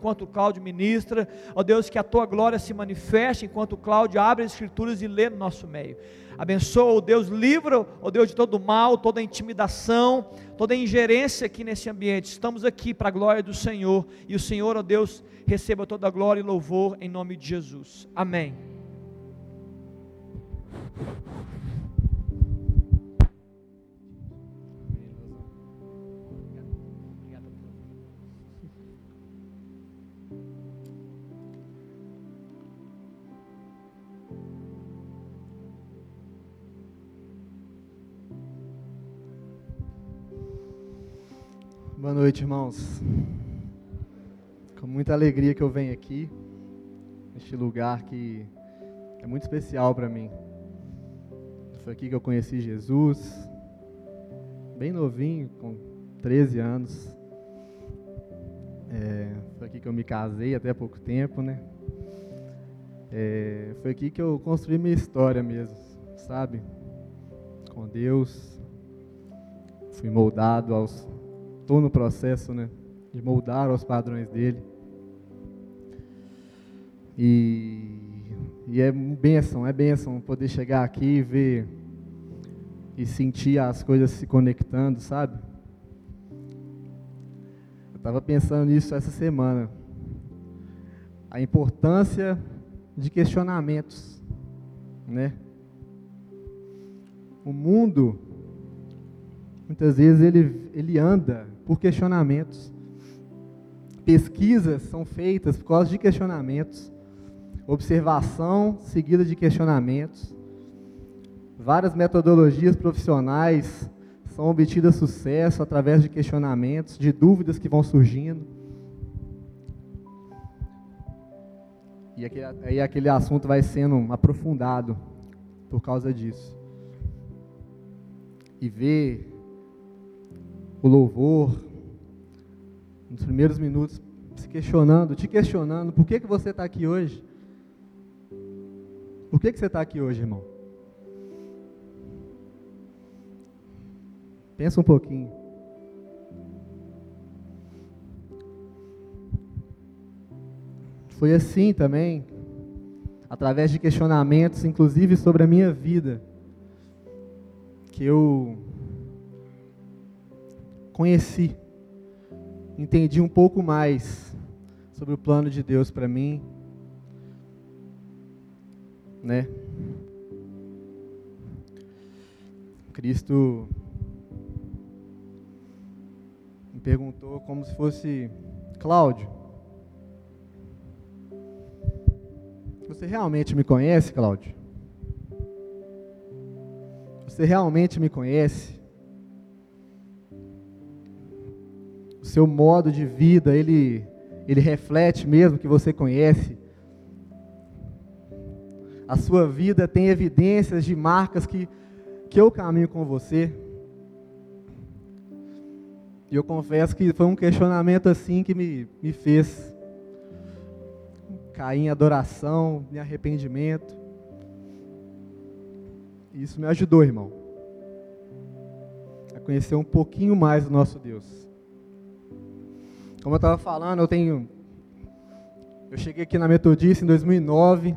enquanto o Cláudio ministra. Ó Deus, que a tua glória se manifeste enquanto o Cláudio abre as escrituras e lê no nosso meio. Abençoa, ó Deus, livra, ó Deus, de todo mal, toda intimidação, toda ingerência aqui nesse ambiente. Estamos aqui para a glória do Senhor. E o Senhor, ó Deus, receba toda a glória e louvor em nome de Jesus. Amém. Boa noite, irmãos. Com muita alegria que eu venho aqui, neste lugar que é muito especial para mim. Foi aqui que eu conheci Jesus, bem novinho, com 13 anos. É, foi aqui que eu me casei até há pouco tempo, né? É, foi aqui que eu construí minha história mesmo, sabe? Com Deus. Fui moldado aos estou no processo né, de moldar aos padrões dele. E, e é bênção, é bênção poder chegar aqui e ver e sentir as coisas se conectando, sabe? Eu estava pensando nisso essa semana. A importância de questionamentos, né? O mundo, muitas vezes, ele, ele anda por questionamentos. Pesquisas são feitas por causa de questionamentos. Observação seguida de questionamentos. Várias metodologias profissionais são obtidas sucesso através de questionamentos, de dúvidas que vão surgindo. E aquele, aí aquele assunto vai sendo aprofundado por causa disso. E ver o louvor, nos primeiros minutos, se questionando, te questionando, por que, que você está aqui hoje? Por que, que você está aqui hoje, irmão? Pensa um pouquinho. Foi assim também, através de questionamentos, inclusive sobre a minha vida, que eu conheci, entendi um pouco mais sobre o plano de Deus para mim, né? Cristo me perguntou como se fosse Cláudio. Você realmente me conhece, Cláudio? Você realmente me conhece? Seu modo de vida, ele, ele reflete mesmo que você conhece. A sua vida tem evidências de marcas que, que eu caminho com você. E eu confesso que foi um questionamento assim que me, me fez cair em adoração, em arrependimento. E isso me ajudou, irmão, a conhecer um pouquinho mais do nosso Deus. Como eu estava falando, eu tenho. Eu cheguei aqui na Metodista em 2009.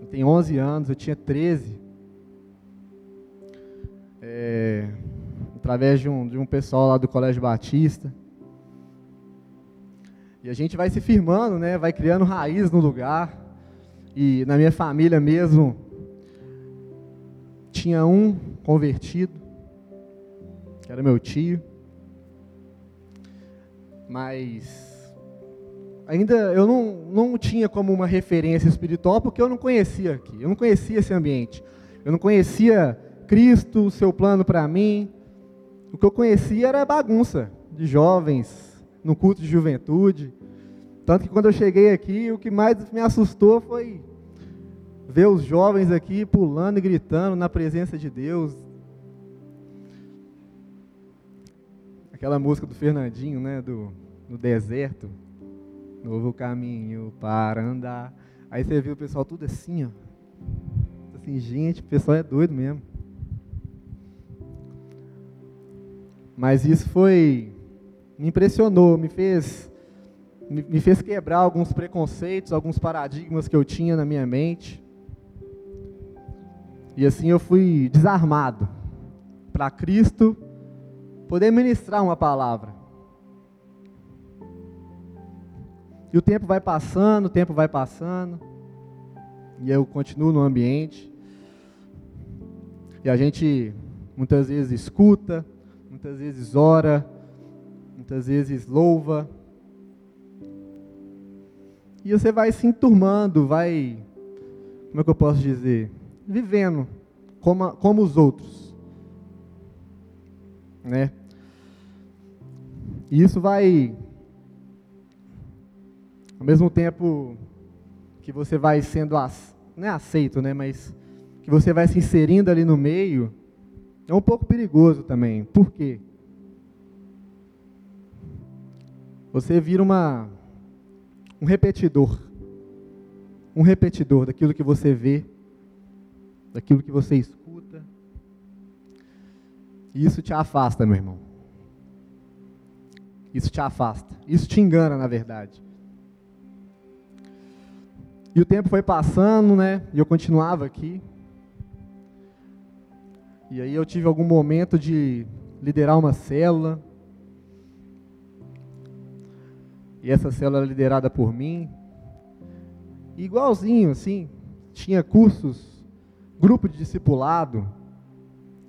Eu tenho 11 anos, eu tinha 13. É, através de um, de um pessoal lá do Colégio Batista. E a gente vai se firmando, né? Vai criando raiz no lugar. E na minha família mesmo, tinha um convertido, que era meu tio mas ainda eu não, não tinha como uma referência espiritual porque eu não conhecia aqui, eu não conhecia esse ambiente, eu não conhecia Cristo, o seu plano para mim. O que eu conhecia era bagunça de jovens no culto de juventude. Tanto que quando eu cheguei aqui, o que mais me assustou foi ver os jovens aqui pulando e gritando na presença de Deus, Aquela música do Fernandinho, né? Do, no deserto. Novo caminho para andar. Aí você viu o pessoal tudo assim, ó. Assim, gente, o pessoal é doido mesmo. Mas isso foi. Me impressionou, me fez me fez quebrar alguns preconceitos, alguns paradigmas que eu tinha na minha mente. E assim eu fui desarmado para Cristo poder ministrar uma palavra. E o tempo vai passando, o tempo vai passando, e eu continuo no ambiente. E a gente muitas vezes escuta, muitas vezes ora, muitas vezes louva. E você vai se enturmando, vai, como é que eu posso dizer? Vivendo como, como os outros. Né? E isso vai, ao mesmo tempo que você vai sendo, não é aceito, né? Mas que você vai se inserindo ali no meio, é um pouco perigoso também. Por quê? Você vira uma, um repetidor. Um repetidor daquilo que você vê, daquilo que você escuta. E isso te afasta, meu irmão. Isso te afasta. Isso te engana, na verdade. E o tempo foi passando, né? E eu continuava aqui. E aí eu tive algum momento de liderar uma célula. E essa célula era liderada por mim. E igualzinho, assim, tinha cursos, grupo de discipulado,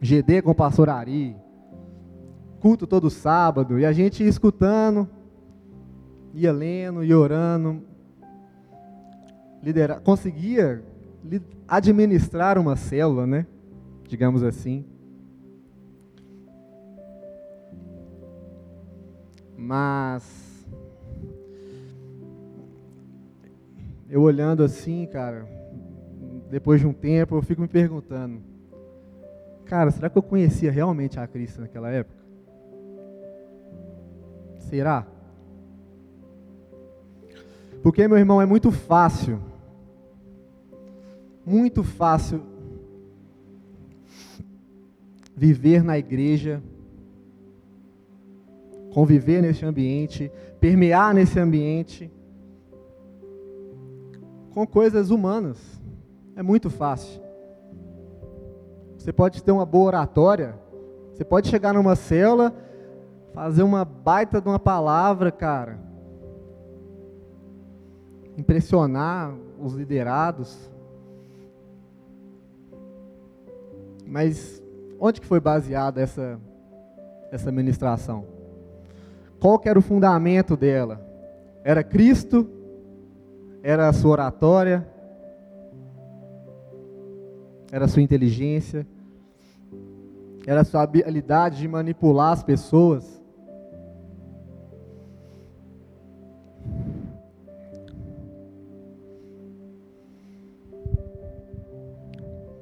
GD com pastor Ari, culto todo sábado, e a gente ia escutando, ia lendo, ia orando, liderar, conseguia administrar uma célula, né? digamos assim. Mas eu olhando assim, cara, depois de um tempo, eu fico me perguntando, cara, será que eu conhecia realmente a Cristo naquela época? Será? Porque, meu irmão, é muito fácil, muito fácil viver na igreja, conviver nesse ambiente, permear nesse ambiente com coisas humanas. É muito fácil. Você pode ter uma boa oratória, você pode chegar numa célula, fazer uma baita de uma palavra, cara. Impressionar os liderados. Mas onde que foi baseada essa, essa ministração? Qual que era o fundamento dela? Era Cristo? Era a sua oratória? Era a sua inteligência? Era a sua habilidade de manipular as pessoas?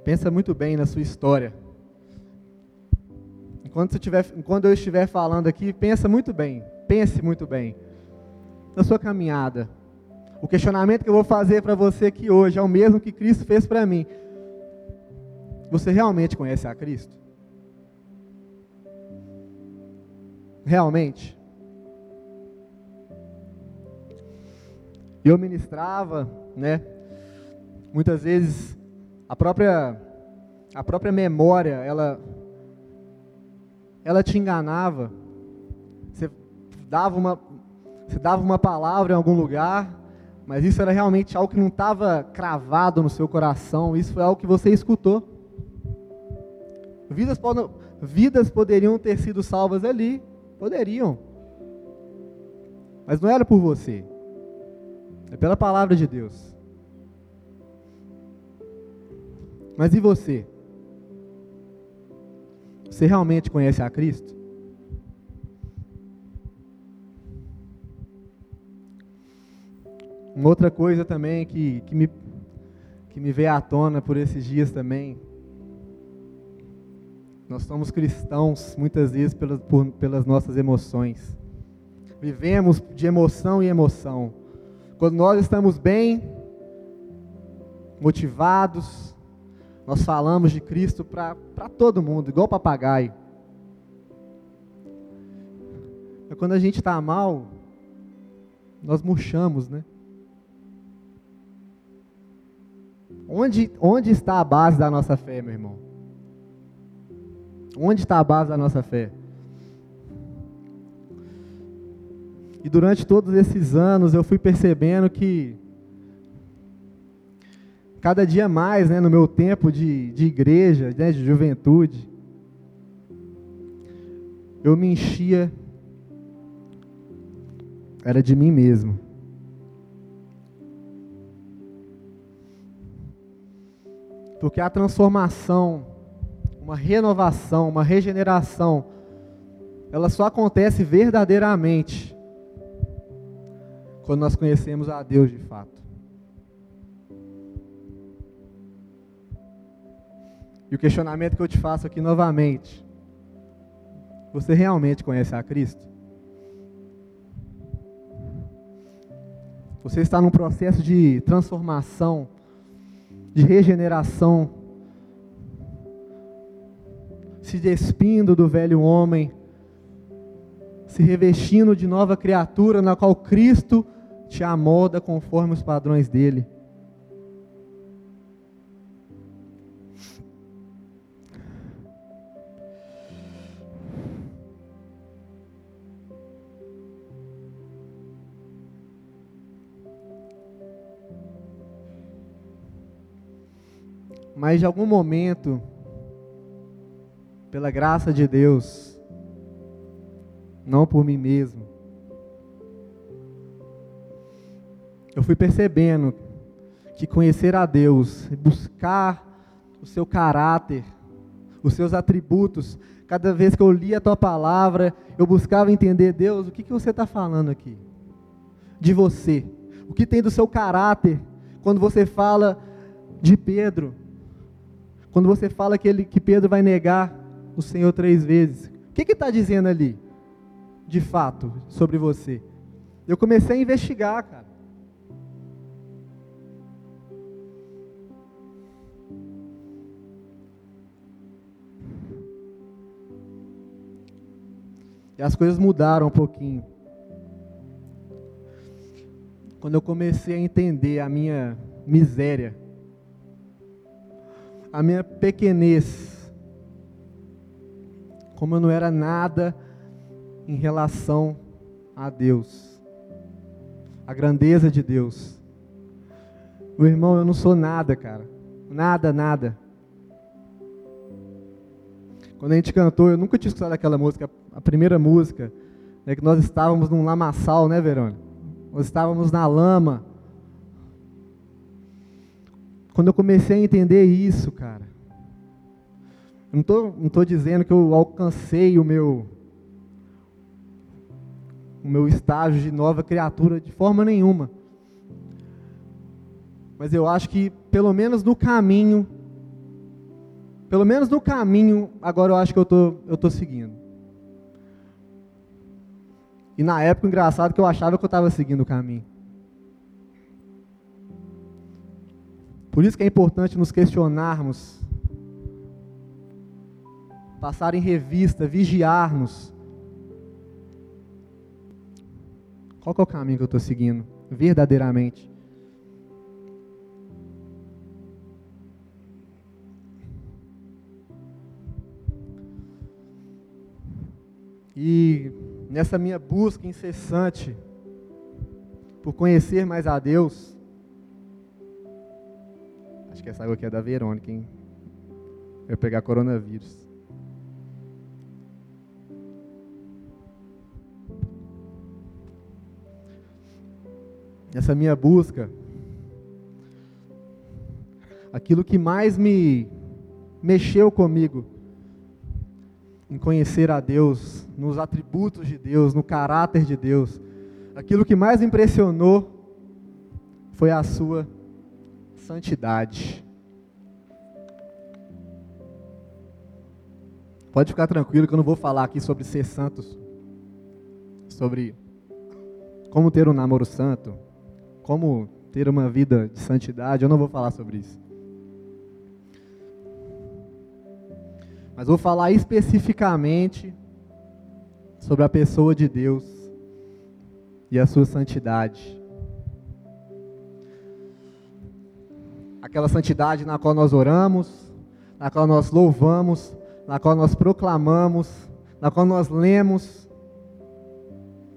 Pensa muito bem na sua história. Enquanto, você tiver, enquanto eu estiver falando aqui, pensa muito bem, pense muito bem na sua caminhada. O questionamento que eu vou fazer para você aqui hoje é o mesmo que Cristo fez para mim. Você realmente conhece a Cristo? Realmente? Eu ministrava, né? Muitas vezes a própria a própria memória, ela ela te enganava. Você dava uma, você dava uma palavra em algum lugar, mas isso era realmente algo que não estava cravado no seu coração, isso foi algo que você escutou. Vidas, podem, vidas poderiam ter sido salvas ali, poderiam. Mas não era por você, é pela palavra de Deus. Mas e você? Você realmente conhece a Cristo? Uma outra coisa também que, que, me, que me veio à tona por esses dias também. Nós somos cristãos muitas vezes pelas, por, pelas nossas emoções. Vivemos de emoção em emoção. Quando nós estamos bem, motivados, nós falamos de Cristo para todo mundo, igual papagaio. Mas quando a gente está mal, nós murchamos, né? Onde, onde está a base da nossa fé, meu irmão? Onde está a base da nossa fé? E durante todos esses anos eu fui percebendo que cada dia mais, né, no meu tempo de, de igreja, né, de juventude, eu me enchia, era de mim mesmo. Porque a transformação, uma renovação, uma regeneração, ela só acontece verdadeiramente quando nós conhecemos a Deus de fato. E o questionamento que eu te faço aqui novamente: você realmente conhece a Cristo? Você está num processo de transformação, de regeneração, se despindo do velho homem, se revestindo de nova criatura na qual Cristo te amolda conforme os padrões dele. Mas de algum momento, pela graça de Deus, não por mim mesmo, eu fui percebendo que conhecer a Deus, buscar o seu caráter, os seus atributos, cada vez que eu lia a tua palavra, eu buscava entender, Deus, o que, que você está falando aqui? De você. O que tem do seu caráter quando você fala de Pedro? Quando você fala que, ele, que Pedro vai negar o Senhor três vezes, o que está dizendo ali, de fato, sobre você? Eu comecei a investigar, cara. E as coisas mudaram um pouquinho. Quando eu comecei a entender a minha miséria, a minha pequenez, como eu não era nada em relação a Deus, a grandeza de Deus. Meu irmão, eu não sou nada, cara. Nada, nada. Quando a gente cantou, eu nunca tinha escutado aquela música, a primeira música, né, que nós estávamos num lamaçal, né, Verônica? Nós estávamos na lama, quando eu comecei a entender isso, cara, não estou não tô dizendo que eu alcancei o meu, o meu estágio de nova criatura de forma nenhuma. Mas eu acho que, pelo menos no caminho, pelo menos no caminho, agora eu acho que eu tô, estou tô seguindo. E na época, engraçado que eu achava que eu estava seguindo o caminho. Por isso que é importante nos questionarmos, passar em revista, vigiarmos. Qual é o caminho que eu estou seguindo, verdadeiramente? E nessa minha busca incessante por conhecer mais a Deus, Acho que essa água aqui é da Verônica, hein? Eu pegar coronavírus. Essa minha busca, aquilo que mais me mexeu comigo, em conhecer a Deus, nos atributos de Deus, no caráter de Deus, aquilo que mais impressionou foi a sua santidade. Pode ficar tranquilo que eu não vou falar aqui sobre ser santos, sobre como ter um namoro santo, como ter uma vida de santidade, eu não vou falar sobre isso. Mas vou falar especificamente sobre a pessoa de Deus, e a sua santidade. Aquela santidade na qual nós oramos, na qual nós louvamos, na qual nós proclamamos, na qual nós lemos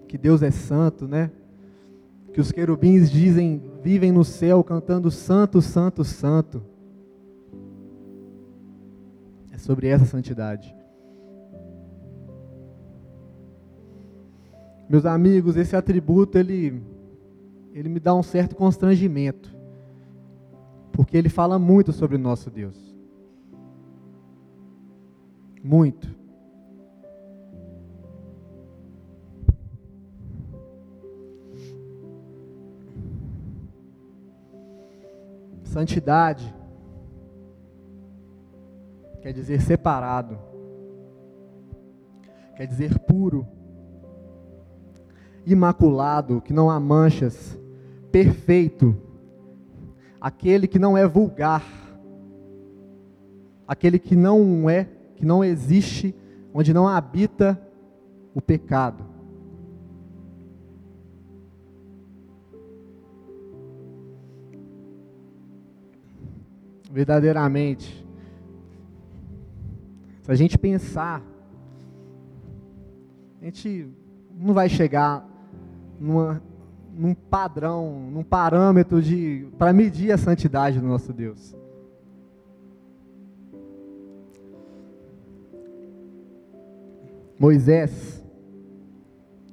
que Deus é santo, né? Que os querubins dizem, vivem no céu cantando santo, santo, santo. É sobre essa santidade. Meus amigos, esse atributo ele ele me dá um certo constrangimento. Porque ele fala muito sobre o nosso Deus. Muito. Santidade quer dizer separado, quer dizer puro imaculado, que não há manchas, perfeito, aquele que não é vulgar, aquele que não é, que não existe, onde não habita o pecado. Verdadeiramente, se a gente pensar, a gente não vai chegar numa, num padrão, num parâmetro de para medir a santidade do nosso Deus. Moisés,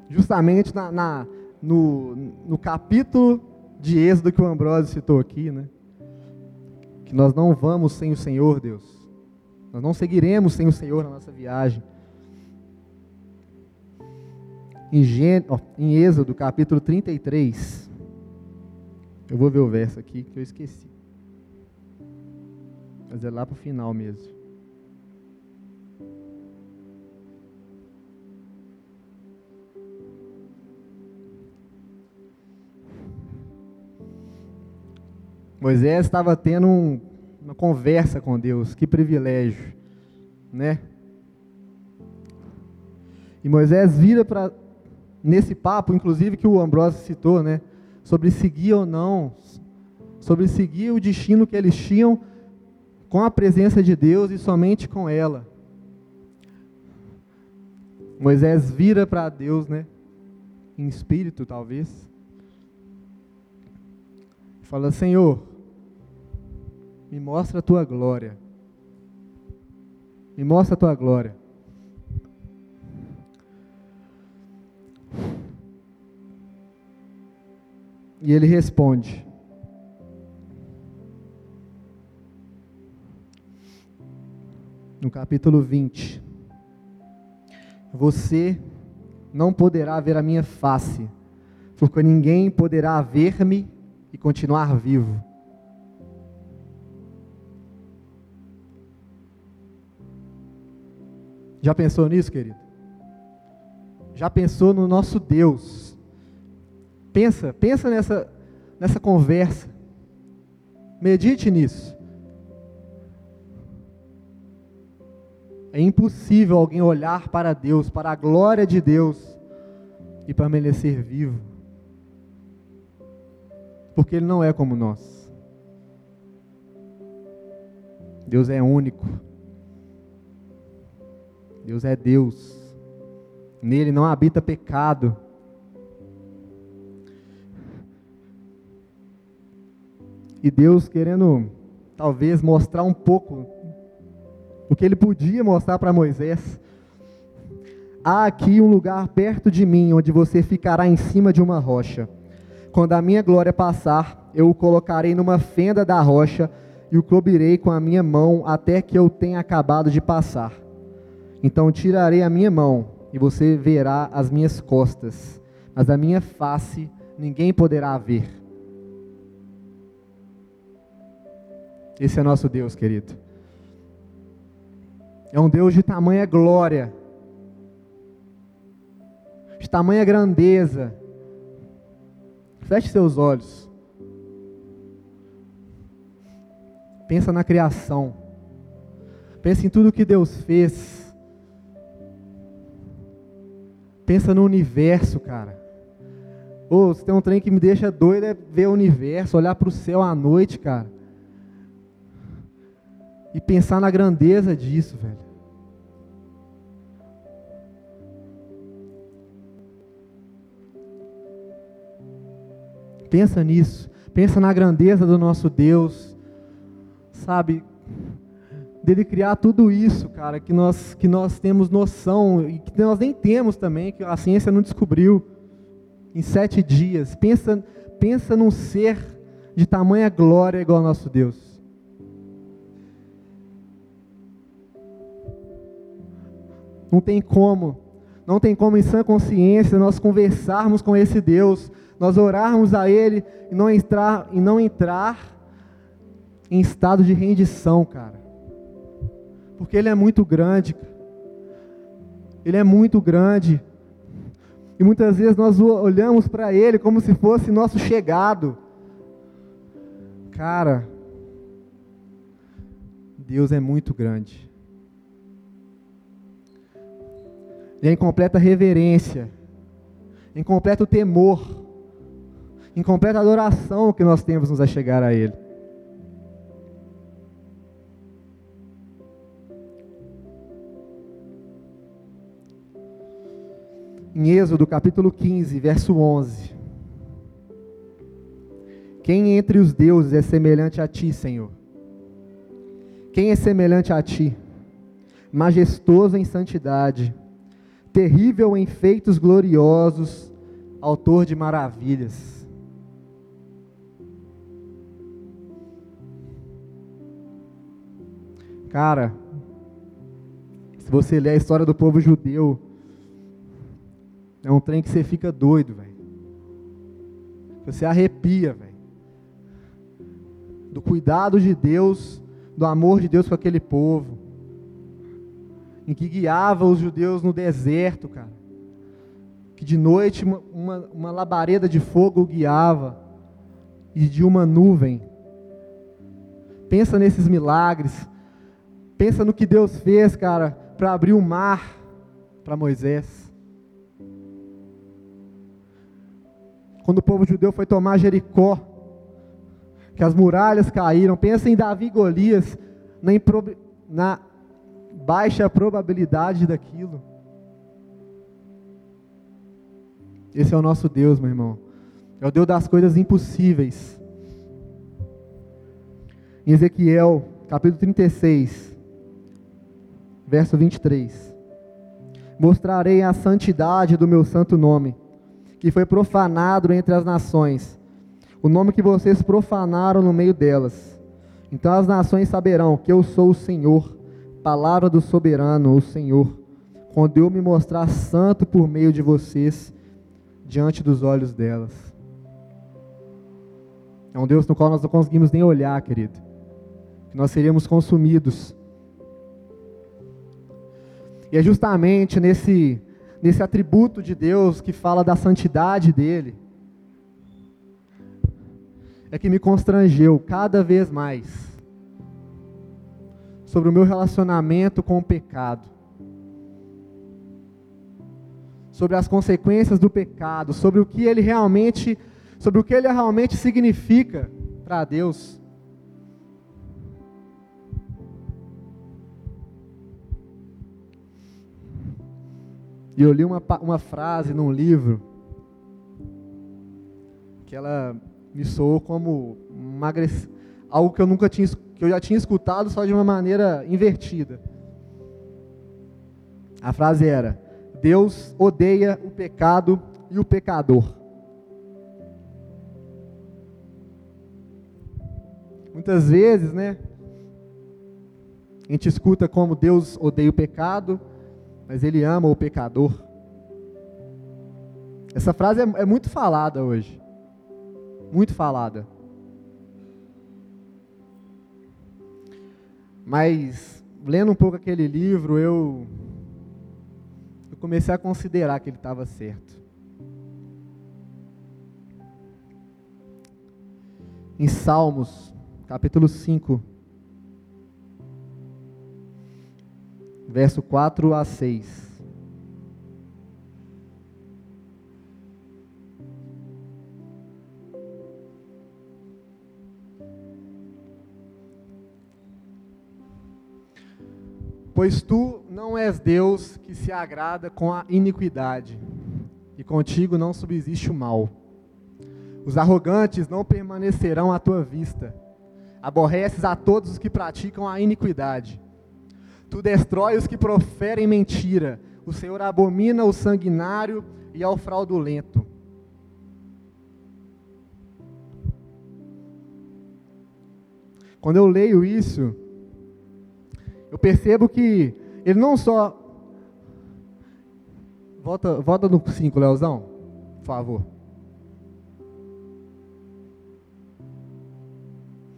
justamente na, na no, no capítulo de Êxodo que o Ambrósio citou aqui, né? Que nós não vamos sem o Senhor, Deus. Nós não seguiremos sem o Senhor na nossa viagem em, Gê, em Êxodo capítulo 33. Eu vou ver o verso aqui que eu esqueci. Mas é lá para o final mesmo. Moisés estava tendo um, uma conversa com Deus, que privilégio, né? E Moisés vira para nesse papo, inclusive, que o Ambrosio citou, né? Sobre seguir ou não, sobre seguir o destino que eles tinham com a presença de Deus e somente com ela. Moisés vira para Deus, né? Em espírito, talvez. Fala: Senhor, me mostra a tua glória. Me mostra a tua glória. E ele responde: No capítulo 20: Você não poderá ver a minha face, porque ninguém poderá ver-me e continuar vivo. Já pensou nisso, querido? Já pensou no nosso Deus? Pensa, pensa nessa, nessa conversa. Medite nisso. É impossível alguém olhar para Deus, para a glória de Deus e permanecer vivo. Porque Ele não é como nós. Deus é único. Deus é Deus. Nele não habita pecado. E Deus querendo, talvez, mostrar um pouco o que ele podia mostrar para Moisés. Há aqui um lugar perto de mim, onde você ficará em cima de uma rocha. Quando a minha glória passar, eu o colocarei numa fenda da rocha e o cobrirei com a minha mão até que eu tenha acabado de passar. Então tirarei a minha mão e você verá as minhas costas, mas a minha face ninguém poderá ver. Esse é nosso Deus, querido. É um Deus de tamanha glória, de tamanha grandeza. Feche seus olhos. Pensa na criação. Pensa em tudo que Deus fez. Pensa no universo, cara. Ô, se tem um trem que me deixa doido é ver o universo, olhar para o céu à noite, cara. E pensar na grandeza disso, velho. Pensa nisso. Pensa na grandeza do nosso Deus. Sabe? Dele criar tudo isso, cara, que nós, que nós temos noção e que nós nem temos também, que a ciência não descobriu em sete dias. Pensa, pensa num ser de tamanha glória igual ao nosso Deus. Não tem como, não tem como em sã consciência nós conversarmos com esse Deus, nós orarmos a Ele e não entrar, e não entrar em estado de rendição, cara. Porque Ele é muito grande. Ele é muito grande. E muitas vezes nós olhamos para Ele como se fosse nosso chegado. Cara, Deus é muito grande. E em completa reverência, em completo temor, em completa adoração que nós temos nos a chegar a Ele. em Êxodo capítulo 15, verso 11. Quem entre os deuses é semelhante a ti, Senhor? Quem é semelhante a ti? Majestoso em santidade, terrível em feitos gloriosos, autor de maravilhas. Cara, se você ler a história do povo judeu, é um trem que você fica doido, velho. Você arrepia, velho. Do cuidado de Deus, do amor de Deus com aquele povo. Em que guiava os judeus no deserto, cara. Que de noite uma, uma, labareda de fogo guiava. E de uma nuvem. Pensa nesses milagres. Pensa no que Deus fez, cara, para abrir o mar para Moisés. quando o povo judeu foi tomar Jericó, que as muralhas caíram. Pensa em Davi e Golias, na, na baixa probabilidade daquilo. Esse é o nosso Deus, meu irmão. É o Deus das coisas impossíveis. Em Ezequiel, capítulo 36, verso 23. Mostrarei a santidade do meu santo nome que foi profanado entre as nações, o nome que vocês profanaram no meio delas. Então as nações saberão que eu sou o Senhor, palavra do soberano, o Senhor, quando eu me mostrar santo por meio de vocês, diante dos olhos delas. É um Deus no qual nós não conseguimos nem olhar, querido. Que nós seríamos consumidos. E é justamente nesse nesse atributo de Deus que fala da santidade dele, é que me constrangeu cada vez mais sobre o meu relacionamento com o pecado, sobre as consequências do pecado, sobre o que ele realmente, sobre o que ele realmente significa para Deus. E eu li uma, uma frase num livro que ela me soou como uma algo que eu nunca tinha que eu já tinha escutado só de uma maneira invertida. A frase era: Deus odeia o pecado e o pecador. Muitas vezes, né? A gente escuta como Deus odeia o pecado, mas ele ama o pecador. Essa frase é, é muito falada hoje. Muito falada. Mas, lendo um pouco aquele livro, eu, eu comecei a considerar que ele estava certo. Em Salmos, capítulo 5, verso 4 a 6. Pois tu não és Deus que se agrada com a iniquidade, e contigo não subsiste o mal. Os arrogantes não permanecerão à tua vista. Aborreces a todos os que praticam a iniquidade. Tu destrói os que proferem mentira. O Senhor abomina o sanguinário e ao fraudulento. Quando eu leio isso, eu percebo que ele não só. Volta, volta no 5, Leozão, por favor.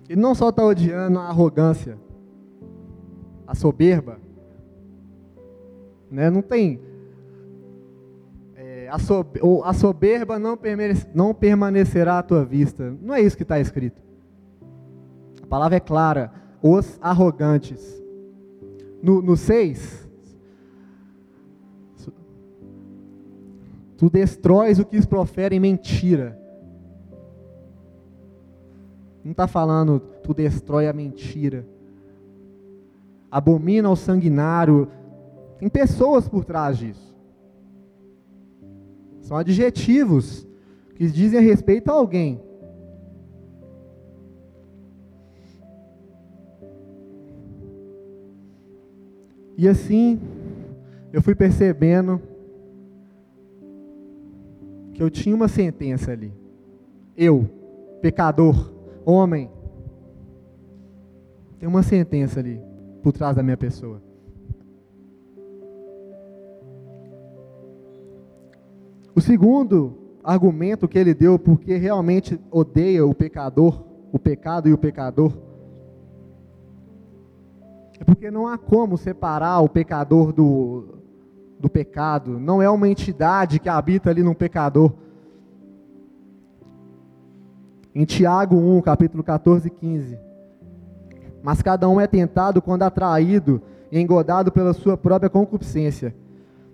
Ele não só está odiando a arrogância, a soberba, né? não tem. É, a, a soberba não, não permanecerá à tua vista. Não é isso que está escrito. A palavra é clara. Os arrogantes no 6, tu destróis o que proferem mentira. Não está falando, tu destrói a mentira. Abomina o sanguinário. Tem pessoas por trás disso. São adjetivos que dizem a respeito a alguém. E assim, eu fui percebendo que eu tinha uma sentença ali. Eu, pecador, homem, tem uma sentença ali por trás da minha pessoa. O segundo argumento que ele deu porque realmente odeia o pecador, o pecado e o pecador, é porque não há como separar o pecador do, do pecado. Não é uma entidade que habita ali no pecador. Em Tiago 1, capítulo 14 e 15. Mas cada um é tentado quando atraído e engodado pela sua própria concupiscência.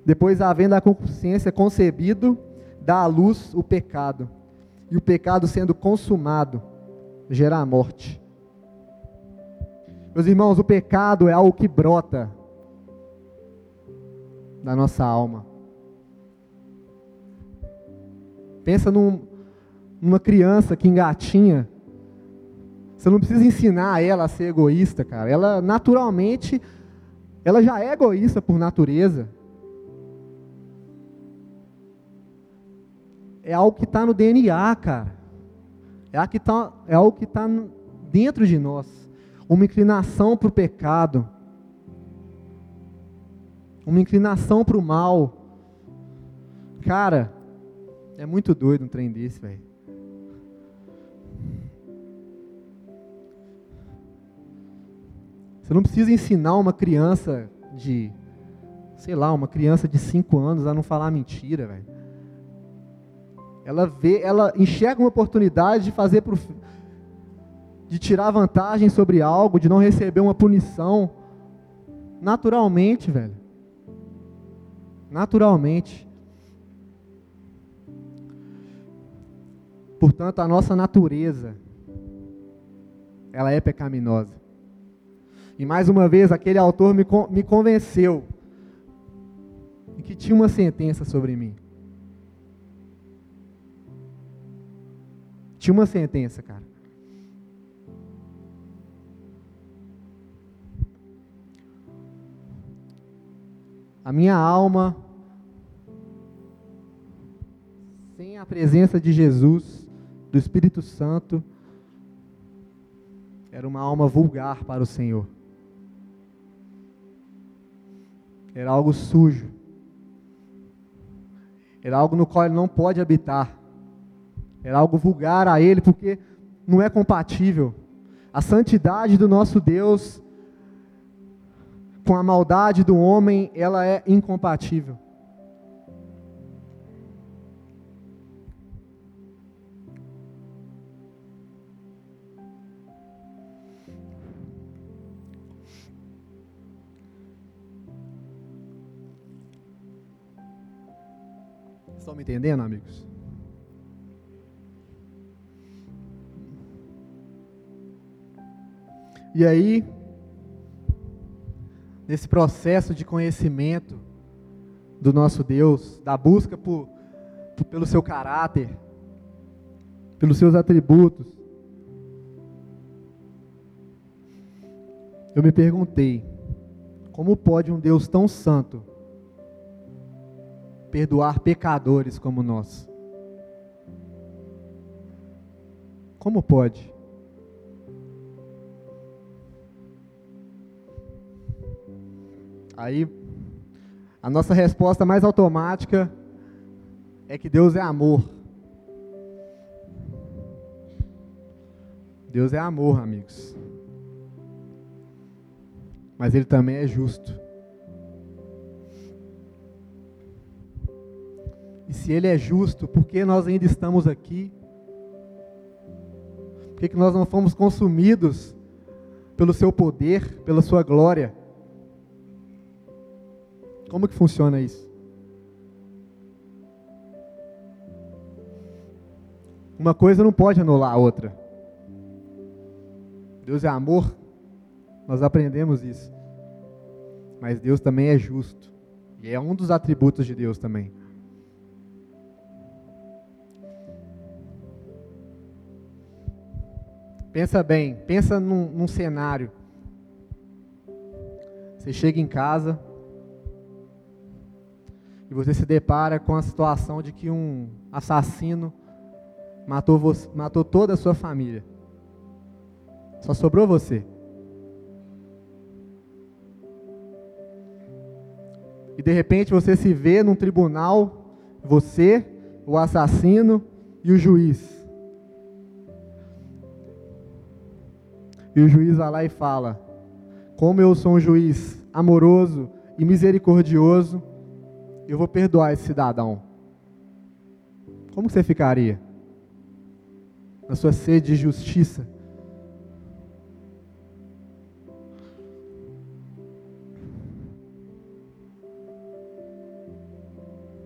Depois, havendo a concupiscência concebido, dá à luz o pecado. E o pecado sendo consumado, gera a morte. Meus irmãos, o pecado é algo que brota da nossa alma. Pensa num, numa criança que engatinha. Você não precisa ensinar ela a ser egoísta, cara. Ela naturalmente, ela já é egoísta por natureza. É algo que está no DNA, cara. É algo que está é tá dentro de nós uma inclinação para o pecado, uma inclinação para o mal. Cara, é muito doido um trem desse, velho. Você não precisa ensinar uma criança de, sei lá, uma criança de 5 anos a não falar mentira, velho. Ela vê, ela enxerga uma oportunidade de fazer para de tirar vantagem sobre algo, de não receber uma punição. Naturalmente, velho. Naturalmente. Portanto, a nossa natureza, ela é pecaminosa. E mais uma vez, aquele autor me, me convenceu que tinha uma sentença sobre mim. Tinha uma sentença, cara. A minha alma, sem a presença de Jesus, do Espírito Santo, era uma alma vulgar para o Senhor. Era algo sujo. Era algo no qual ele não pode habitar. Era algo vulgar a ele, porque não é compatível. A santidade do nosso Deus com a maldade do homem, ela é incompatível. Estão me entendendo, amigos? E aí, nesse processo de conhecimento do nosso Deus, da busca por, por, pelo seu caráter, pelos seus atributos, eu me perguntei: como pode um Deus tão santo perdoar pecadores como nós? Como pode? Aí, a nossa resposta mais automática é que Deus é amor. Deus é amor, amigos. Mas Ele também é justo. E se Ele é justo, por que nós ainda estamos aqui? Por que, que nós não fomos consumidos pelo Seu poder, pela Sua glória? Como que funciona isso? Uma coisa não pode anular a outra. Deus é amor, nós aprendemos isso. Mas Deus também é justo. E é um dos atributos de Deus também. Pensa bem, pensa num, num cenário. Você chega em casa, e você se depara com a situação de que um assassino matou, você, matou toda a sua família. Só sobrou você. E de repente você se vê num tribunal, você, o assassino e o juiz. E o juiz vai lá e fala: Como eu sou um juiz amoroso e misericordioso, eu vou perdoar esse cidadão. Como você ficaria? Na sua sede de justiça?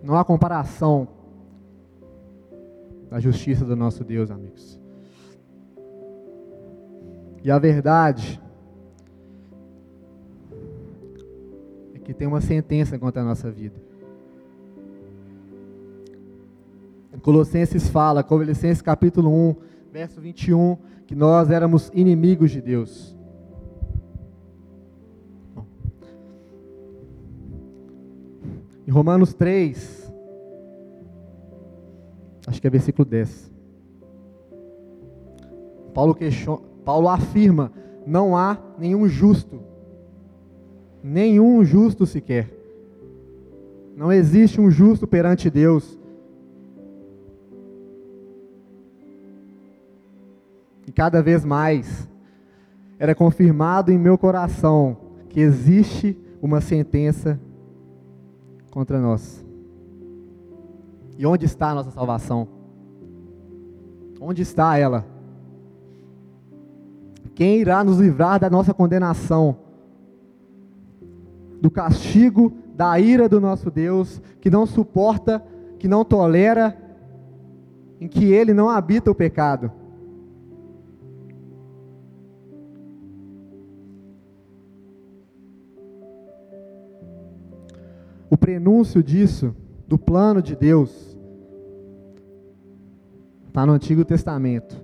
Não há comparação da justiça do nosso Deus, amigos. E a verdade é que tem uma sentença contra a nossa vida. Colossenses fala, Colossenses capítulo 1, verso 21, que nós éramos inimigos de Deus. Em Romanos 3, acho que é versículo 10. Paulo, questiona, Paulo afirma: não há nenhum justo, nenhum justo sequer. Não existe um justo perante Deus. Cada vez mais era confirmado em meu coração que existe uma sentença contra nós. E onde está a nossa salvação? Onde está ela? Quem irá nos livrar da nossa condenação? Do castigo, da ira do nosso Deus, que não suporta, que não tolera, em que ele não habita o pecado. Prenúncio disso, do plano de Deus, está no Antigo Testamento.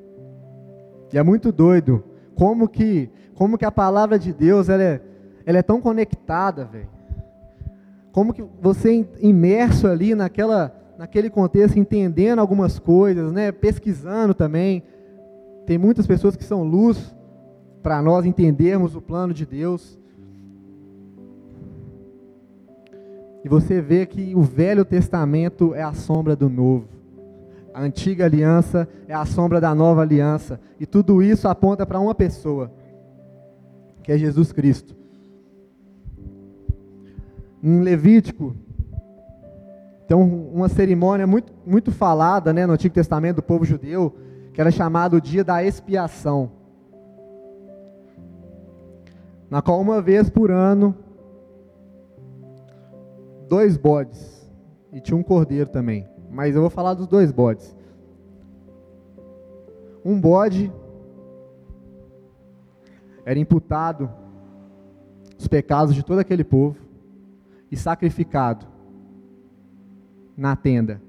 E é muito doido como que, como que a palavra de Deus ela é, ela é tão conectada, velho. Como que você imerso ali naquela, naquele contexto, entendendo algumas coisas, né, pesquisando também. Tem muitas pessoas que são luz para nós entendermos o plano de Deus. E você vê que o Velho Testamento é a sombra do Novo. A antiga aliança é a sombra da nova aliança. E tudo isso aponta para uma pessoa, que é Jesus Cristo. Em Levítico, tem uma cerimônia muito, muito falada né, no Antigo Testamento do povo judeu, que era chamado o dia da expiação. Na qual uma vez por ano dois bodes. E tinha um cordeiro também. Mas eu vou falar dos dois bodes. Um bode era imputado os pecados de todo aquele povo e sacrificado na tenda.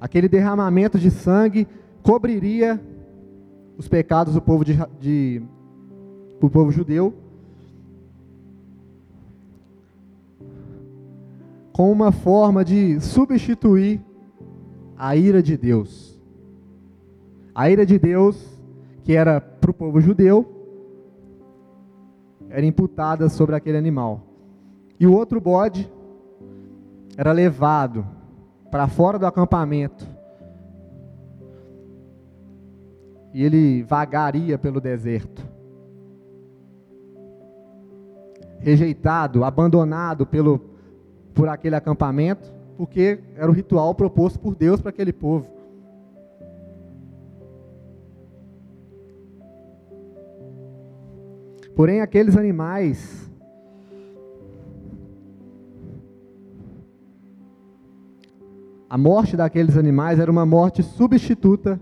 Aquele derramamento de sangue cobriria os pecados do povo, de, de, do povo judeu com uma forma de substituir a ira de Deus. A ira de Deus, que era para o povo judeu, era imputada sobre aquele animal. E o outro bode era levado para fora do acampamento. E ele vagaria pelo deserto. Rejeitado, abandonado pelo, por aquele acampamento, porque era o ritual proposto por Deus para aquele povo. Porém, aqueles animais a morte daqueles animais era uma morte substituta,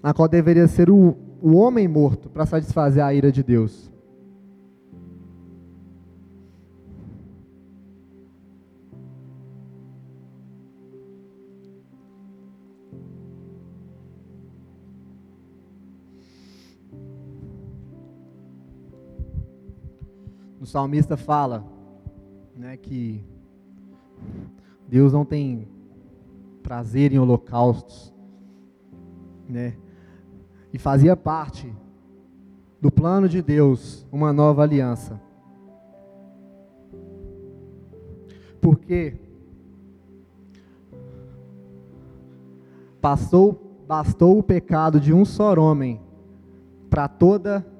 na qual deveria ser o, o homem morto para satisfazer a ira de Deus. Salmista fala né, que Deus não tem prazer em holocaustos, né? E fazia parte do plano de Deus uma nova aliança. Porque passou, bastou o pecado de um só homem para toda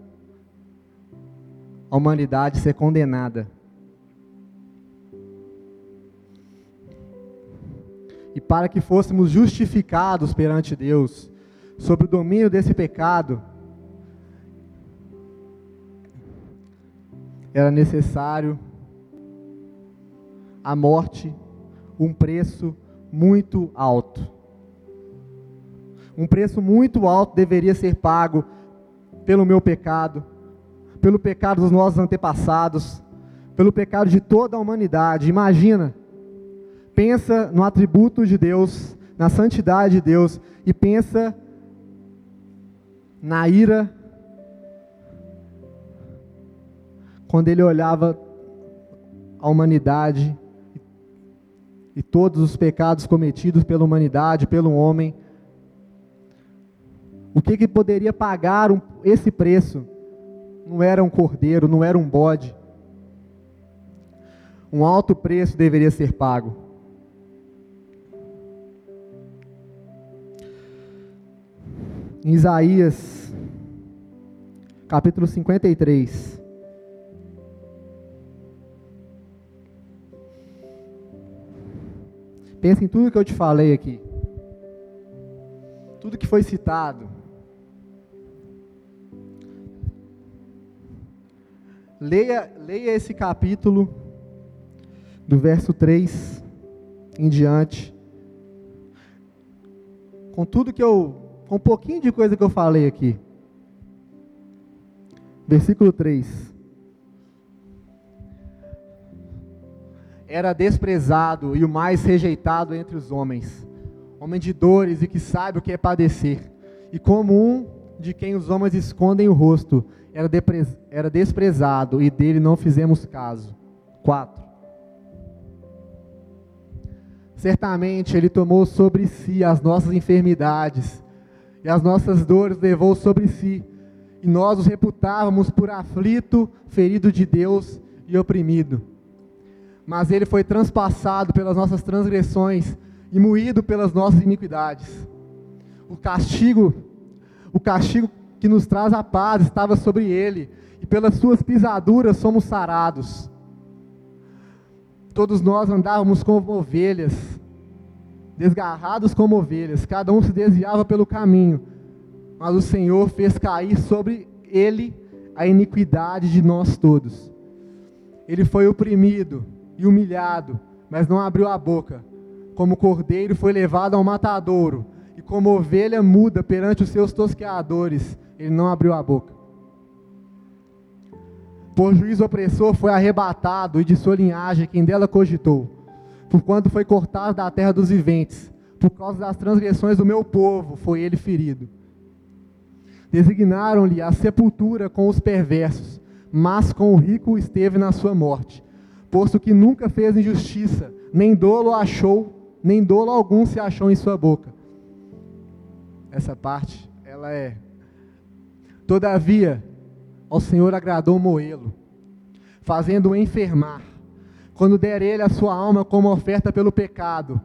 a humanidade ser condenada. E para que fôssemos justificados perante Deus sobre o domínio desse pecado, era necessário a morte, um preço muito alto. Um preço muito alto deveria ser pago pelo meu pecado, pelo pecado dos nossos antepassados, pelo pecado de toda a humanidade. Imagina, pensa no atributo de Deus, na santidade de Deus, e pensa na ira, quando ele olhava a humanidade e todos os pecados cometidos pela humanidade, pelo homem, o que, que poderia pagar um, esse preço? Não era um cordeiro, não era um bode. Um alto preço deveria ser pago. Em Isaías, capítulo 53. Pensa em tudo que eu te falei aqui. Tudo que foi citado. Leia, leia esse capítulo, do verso 3 em diante. Com tudo que eu. Com um pouquinho de coisa que eu falei aqui. Versículo 3. Era desprezado e o mais rejeitado entre os homens, homem de dores e que sabe o que é padecer, e como um de quem os homens escondem o rosto, era, era desprezado e dele não fizemos caso. 4. Certamente ele tomou sobre si as nossas enfermidades e as nossas dores levou sobre si, e nós os reputávamos por aflito, ferido de Deus e oprimido. Mas ele foi transpassado pelas nossas transgressões e moído pelas nossas iniquidades. O castigo, o castigo que nos traz a paz estava sobre ele, e pelas suas pisaduras somos sarados. Todos nós andávamos como ovelhas, desgarrados como ovelhas, cada um se desviava pelo caminho, mas o Senhor fez cair sobre ele a iniquidade de nós todos. Ele foi oprimido e humilhado, mas não abriu a boca. Como cordeiro foi levado ao matadouro, e como ovelha muda perante os seus tosqueadores, ele não abriu a boca. Por juízo opressor foi arrebatado, e de sua linhagem quem dela cogitou. Por quanto foi cortado da terra dos viventes, por causa das transgressões do meu povo, foi ele ferido. Designaram-lhe a sepultura com os perversos, mas com o rico esteve na sua morte, posto que nunca fez injustiça, nem dolo achou, nem dolo algum se achou em sua boca. Essa parte, ela é. Todavia, ao Senhor agradou moê-lo, fazendo-o enfermar. Quando der ele a sua alma como oferta pelo pecado,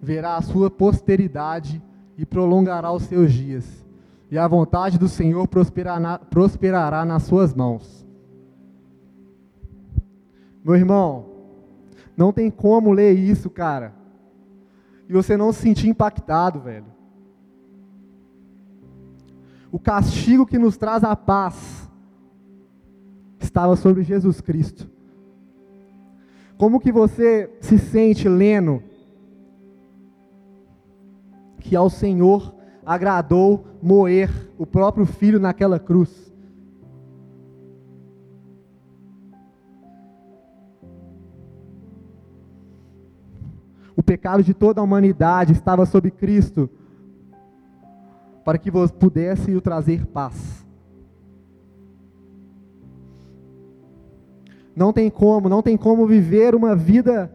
verá a sua posteridade e prolongará os seus dias. E a vontade do Senhor prosperará, prosperará nas suas mãos. Meu irmão, não tem como ler isso, cara, e você não se sentir impactado, velho. O castigo que nos traz a paz estava sobre Jesus Cristo. Como que você se sente lendo que ao Senhor agradou moer o próprio filho naquela cruz? O pecado de toda a humanidade estava sobre Cristo para que pudesse o trazer paz. Não tem como, não tem como viver uma vida,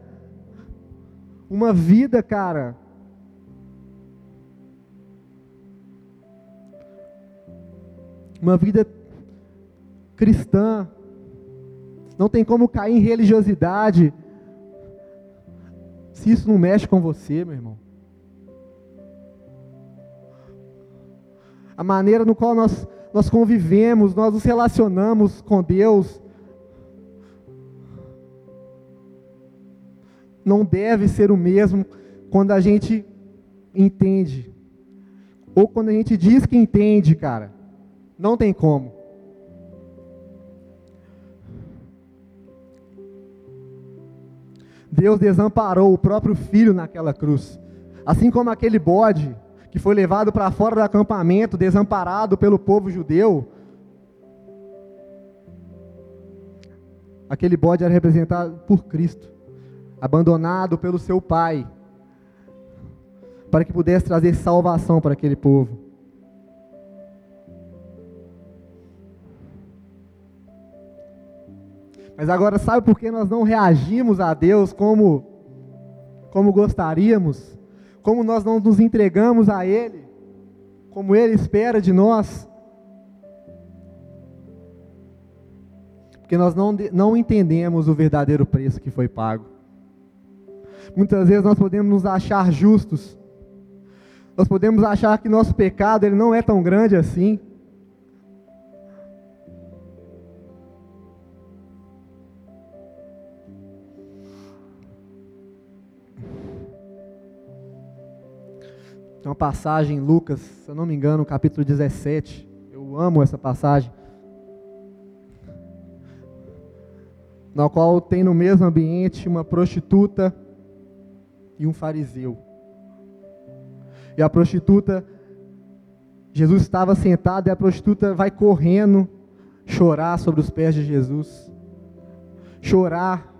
uma vida, cara. Uma vida cristã. Não tem como cair em religiosidade. Se isso não mexe com você, meu irmão. A maneira no qual nós, nós convivemos, nós nos relacionamos com Deus, não deve ser o mesmo quando a gente entende. Ou quando a gente diz que entende, cara. Não tem como. Deus desamparou o próprio filho naquela cruz. Assim como aquele bode que foi levado para fora do acampamento, desamparado pelo povo judeu. Aquele bode era representado por Cristo abandonado pelo seu pai, para que pudesse trazer salvação para aquele povo. Mas agora sabe por que nós não reagimos a Deus como como gostaríamos? Como nós não nos entregamos a ele? Como ele espera de nós? Porque nós não, não entendemos o verdadeiro preço que foi pago. Muitas vezes nós podemos nos achar justos. Nós podemos achar que nosso pecado ele não é tão grande assim. Tem uma passagem em Lucas, se eu não me engano, capítulo 17. Eu amo essa passagem. Na qual tem no mesmo ambiente uma prostituta e um fariseu. E a prostituta, Jesus estava sentado e a prostituta vai correndo chorar sobre os pés de Jesus. Chorar.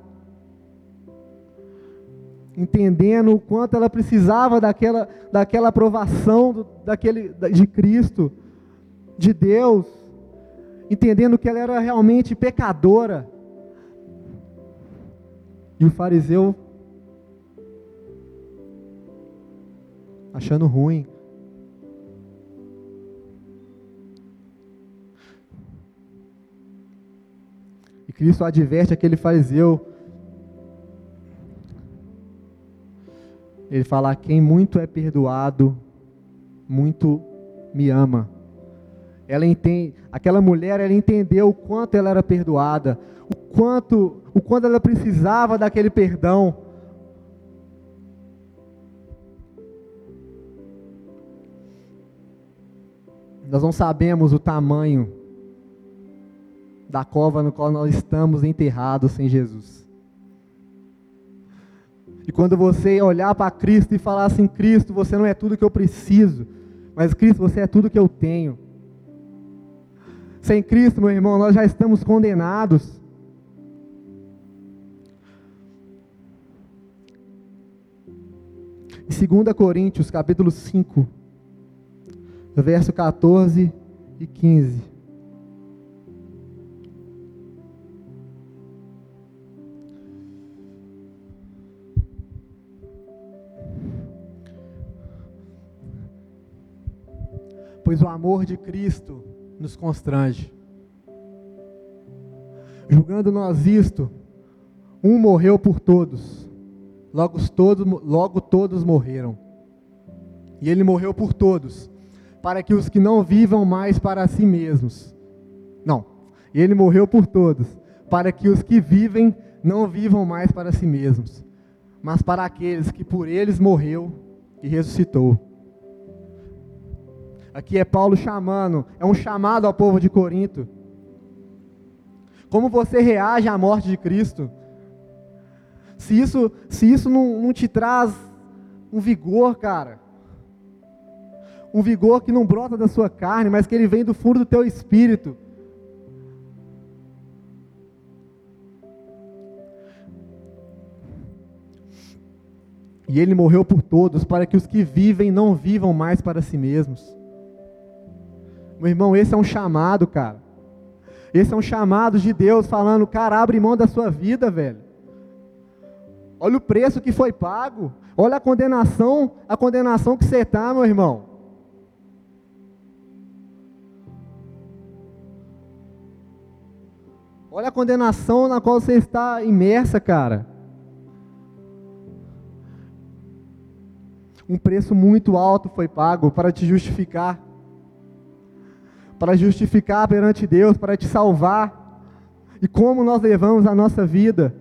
Entendendo o quanto ela precisava daquela, daquela aprovação do, daquele, de Cristo, de Deus. Entendendo que ela era realmente pecadora. E o fariseu achando ruim. E Cristo adverte aquele fariseu. Ele fala: Quem muito é perdoado, muito me ama. Ela entende, aquela mulher, ela entendeu o quanto ela era perdoada, o quanto, o quanto ela precisava daquele perdão. Nós não sabemos o tamanho da cova no qual nós estamos enterrados sem Jesus. E quando você olhar para Cristo e falar assim: Cristo, você não é tudo que eu preciso, mas Cristo, você é tudo que eu tenho. Sem Cristo, meu irmão, nós já estamos condenados. Em 2 Coríntios, capítulo 5, verso 14 e 15. Pois o amor de Cristo nos constrange. Julgando nós isto, um morreu por todos, logo todos, logo todos morreram. E ele morreu por todos, para que os que não vivam mais para si mesmos. Não, ele morreu por todos, para que os que vivem não vivam mais para si mesmos, mas para aqueles que por eles morreu e ressuscitou. Aqui é Paulo chamando, é um chamado ao povo de Corinto. Como você reage à morte de Cristo? Se isso, se isso não, não te traz um vigor, cara, um vigor que não brota da sua carne, mas que ele vem do fundo do teu espírito. E ele morreu por todos, para que os que vivem não vivam mais para si mesmos. Meu irmão, esse é um chamado, cara. Esse é um chamado de Deus falando, cara, abre mão da sua vida, velho. Olha o preço que foi pago. Olha a condenação, a condenação que você está, meu irmão. Olha a condenação na qual você está imersa, cara. Um preço muito alto foi pago para te justificar para justificar perante Deus, para te salvar. E como nós levamos a nossa vida.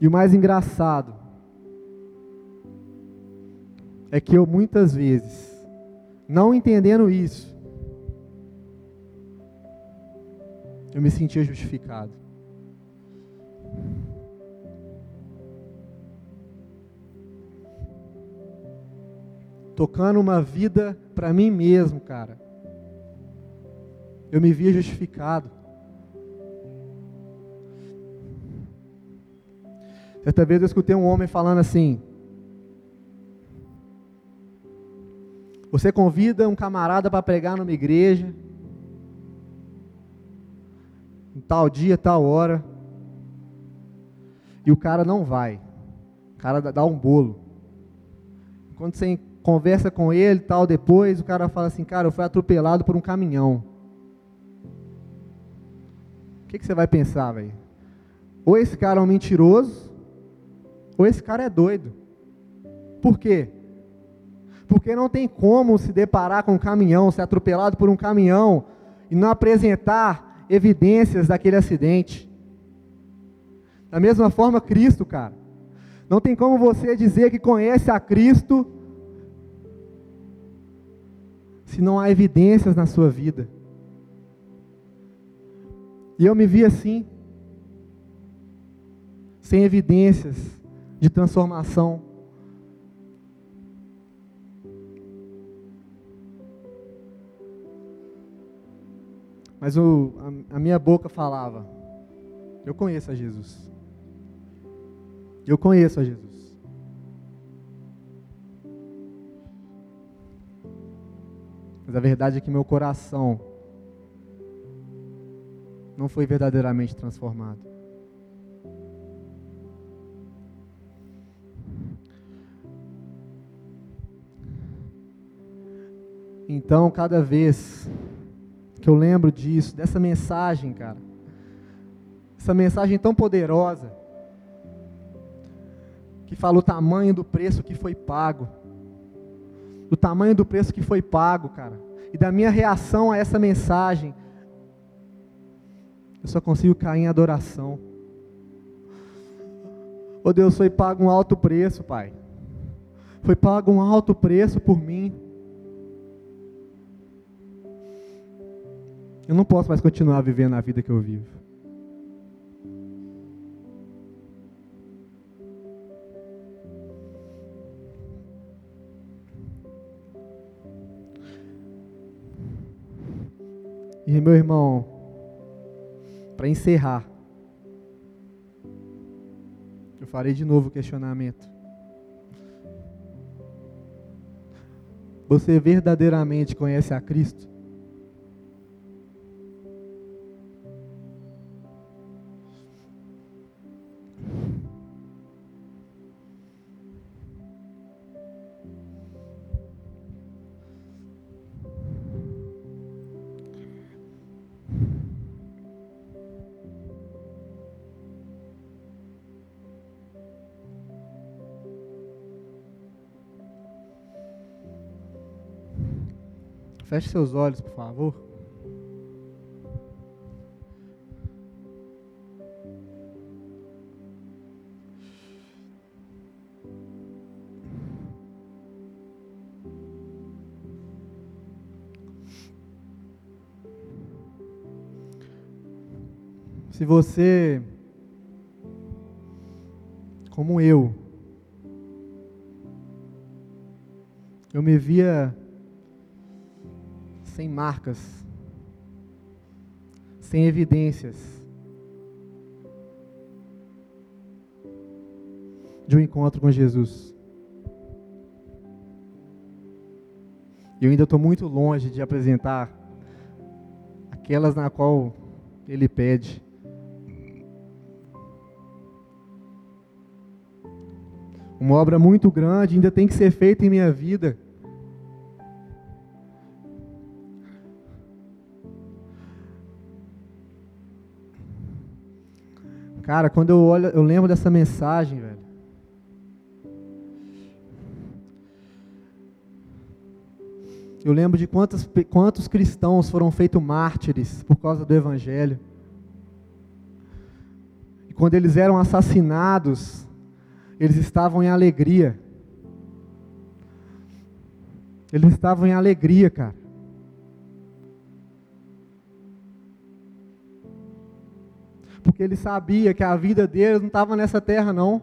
E o mais engraçado é que eu muitas vezes, não entendendo isso, eu me sentia justificado. Tocando uma vida para mim mesmo, cara. Eu me via justificado. Certa vez eu escutei um homem falando assim: Você convida um camarada para pregar numa igreja, em tal dia, tal hora, e o cara não vai. O cara dá um bolo. Quando você conversa com ele tal, depois o cara fala assim, cara, eu fui atropelado por um caminhão. O que, que você vai pensar, velho? Ou esse cara é um mentiroso, ou esse cara é doido. Por quê? Porque não tem como se deparar com um caminhão, ser atropelado por um caminhão e não apresentar evidências daquele acidente. Da mesma forma, Cristo, cara. Não tem como você dizer que conhece a Cristo se não há evidências na sua vida. E eu me vi assim, sem evidências de transformação. Mas o, a, a minha boca falava: Eu conheço a Jesus. Eu conheço a Jesus. Mas a verdade é que meu coração não foi verdadeiramente transformado. Então, cada vez que eu lembro disso, dessa mensagem, cara, essa mensagem tão poderosa, que fala o tamanho do preço que foi pago, do tamanho do preço que foi pago, cara, e da minha reação a essa mensagem, eu só consigo cair em adoração. Oh Deus, foi pago um alto preço, Pai. Foi pago um alto preço por mim. Eu não posso mais continuar vivendo a vida que eu vivo. E meu irmão, para encerrar, eu farei de novo o questionamento. Você verdadeiramente conhece a Cristo? Feche seus olhos, por favor. Se você, como eu, eu me via sem marcas, sem evidências de um encontro com Jesus. E eu ainda estou muito longe de apresentar aquelas na qual Ele pede. Uma obra muito grande ainda tem que ser feita em minha vida. Cara, quando eu olho, eu lembro dessa mensagem, velho. Eu lembro de quantos, quantos cristãos foram feitos mártires por causa do Evangelho. E quando eles eram assassinados, eles estavam em alegria. Eles estavam em alegria, cara. Porque ele sabia que a vida deles não estava nessa terra, não.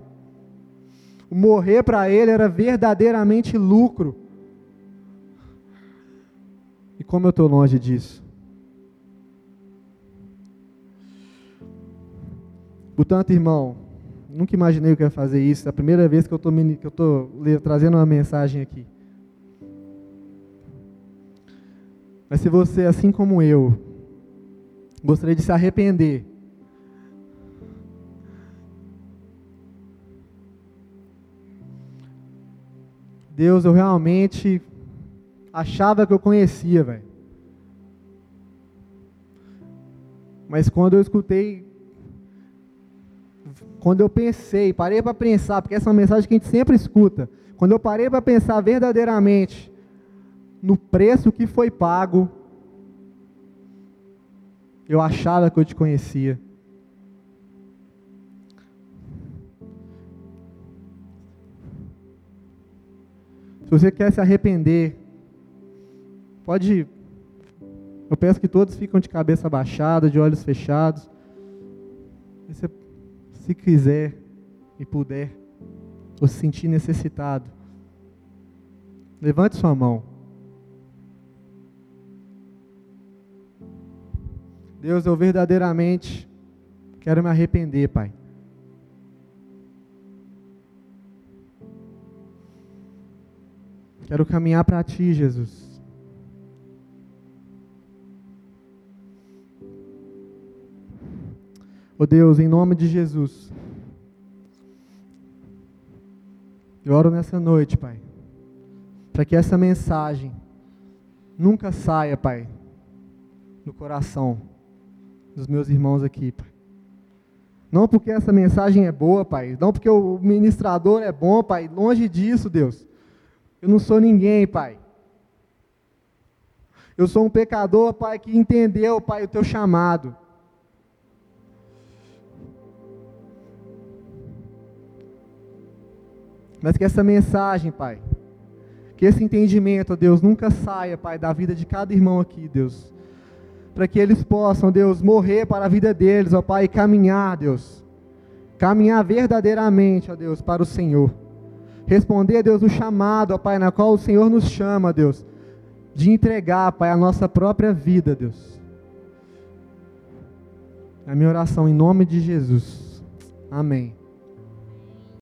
Morrer para ele era verdadeiramente lucro. E como eu estou longe disso? Portanto, irmão, nunca imaginei que eu ia fazer isso. É a primeira vez que eu estou trazendo uma mensagem aqui. Mas se você, assim como eu, gostaria de se arrepender Deus, eu realmente achava que eu conhecia, velho. Mas quando eu escutei, quando eu pensei, parei para pensar, porque essa é uma mensagem que a gente sempre escuta. Quando eu parei para pensar verdadeiramente no preço que foi pago, eu achava que eu te conhecia. Se você quer se arrepender, pode. Eu peço que todos ficam de cabeça baixada, de olhos fechados. Você, se quiser e puder, ou se sentir necessitado, levante sua mão. Deus, eu verdadeiramente quero me arrepender, Pai. Quero caminhar para Ti, Jesus. Oh Deus, em nome de Jesus. Eu oro nessa noite, Pai, para que essa mensagem nunca saia, Pai, do coração dos meus irmãos aqui, Pai. Não porque essa mensagem é boa, Pai, não porque o ministrador é bom, Pai, longe disso, Deus. Eu não sou ninguém, Pai. Eu sou um pecador, Pai, que entendeu, Pai, o teu chamado. Mas que essa mensagem, Pai, que esse entendimento, Deus, nunca saia, Pai, da vida de cada irmão aqui, Deus. Para que eles possam, Deus, morrer para a vida deles, ó Pai, e caminhar, Deus. Caminhar verdadeiramente, ó Deus, para o Senhor. Responder, a Deus, o chamado, ó Pai, na qual o Senhor nos chama, Deus, de entregar, Pai, a nossa própria vida, Deus. É a minha oração em nome de Jesus. Amém.